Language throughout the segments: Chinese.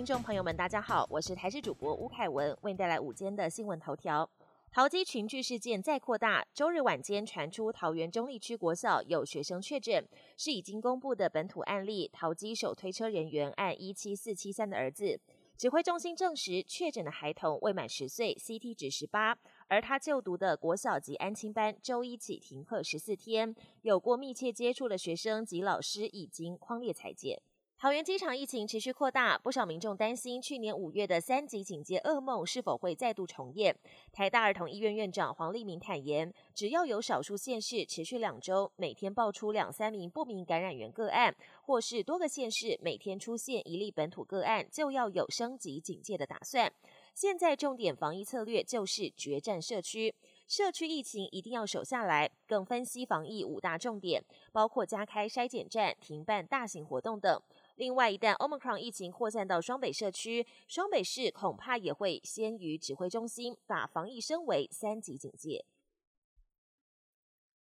听众朋友们，大家好，我是台视主播吴凯文，为您带来午间的新闻头条。桃机群聚事件再扩大，周日晚间传出桃园中立区国小有学生确诊，是已经公布的本土案例。桃机手推车人员按一七四七三的儿子，指挥中心证实确诊的孩童未满十岁，CT 值十八，而他就读的国小及安亲班周一起停课十四天，有过密切接触的学生及老师已经匡列裁剪。桃园机场疫情持续扩大，不少民众担心去年五月的三级警戒噩梦是否会再度重演。台大儿童医院院长黄立明坦言，只要有少数县市持续两周，每天爆出两三名不明感染源个案，或是多个县市每天出现一例本土个案，就要有升级警戒的打算。现在重点防疫策略就是决战社区，社区疫情一定要守下来。更分析防疫五大重点，包括加开筛检站、停办大型活动等。另外，一旦 Omicron 疫情扩散到双北社区，双北市恐怕也会先于指挥中心把防疫升为三级警戒。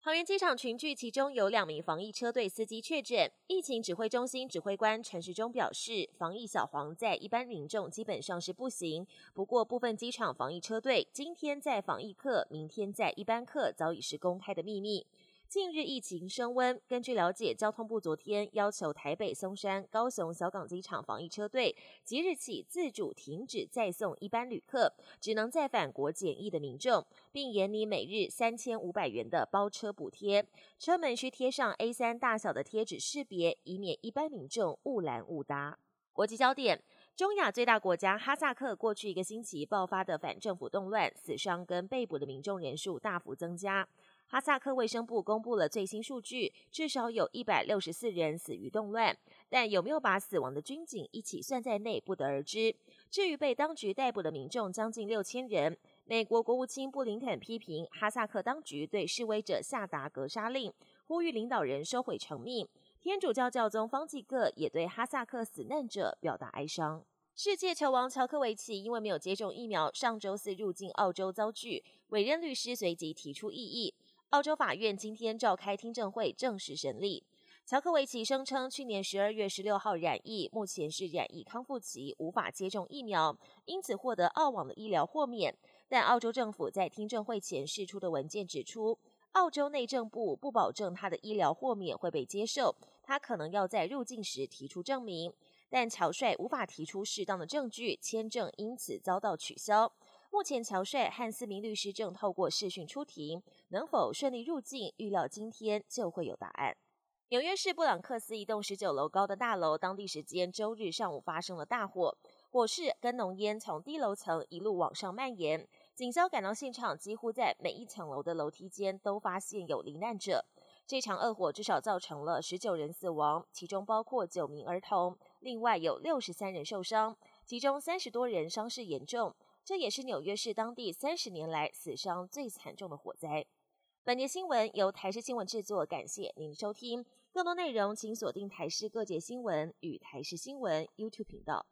桃园机场群聚，其中有两名防疫车队司机确诊。疫情指挥中心指挥官陈时中表示，防疫小黄在一般民众基本上是不行。不过，部分机场防疫车队今天在防疫课，明天在一般课，早已是公开的秘密。近日疫情升温，根据了解，交通部昨天要求台北松山、高雄小港机场防疫车队即日起自主停止再送一般旅客，只能再返国检疫的民众，并严拟每日三千五百元的包车补贴，车门需贴上 A 三大小的贴纸识别，以免一般民众误拦误搭。国际焦点：中亚最大国家哈萨克过去一个星期爆发的反政府动乱，死伤跟被捕的民众人数大幅增加。哈萨克卫生部公布了最新数据，至少有一百六十四人死于动乱，但有没有把死亡的军警一起算在内，不得而知。至于被当局逮捕的民众将近六千人，美国国务卿布林肯批评哈萨克当局对示威者下达格杀令，呼吁领导人收回成命。天主教教宗方济各也对哈萨克死难者表达哀伤。世界球王乔科维奇因为没有接种疫苗，上周四入境澳洲遭拒，委任律师随即提出异议。澳洲法院今天召开听证会，正式审理。乔科维奇声称，去年十二月十六号染疫，目前是染疫康复期，无法接种疫苗，因此获得澳网的医疗豁免。但澳洲政府在听证会前释出的文件指出，澳洲内政部不保证他的医疗豁免会被接受，他可能要在入境时提出证明。但乔帅无法提出适当的证据，签证因此遭到取消。目前，乔帅和四名律师正透过视讯出庭，能否顺利入境，预料今天就会有答案。纽约市布朗克斯一栋十九楼高的大楼，当地时间周日上午发生了大火，火势跟浓烟从低楼层一路往上蔓延。警消赶到现场，几乎在每一层楼的楼梯间都发现有罹难者。这场恶火至少造成了十九人死亡，其中包括九名儿童，另外有六十三人受伤，其中三十多人伤势严重。这也是纽约市当地三十年来死伤最惨重的火灾。本节新闻由台视新闻制作，感谢您的收听。更多内容请锁定台视各界新闻与台视新闻 YouTube 频道。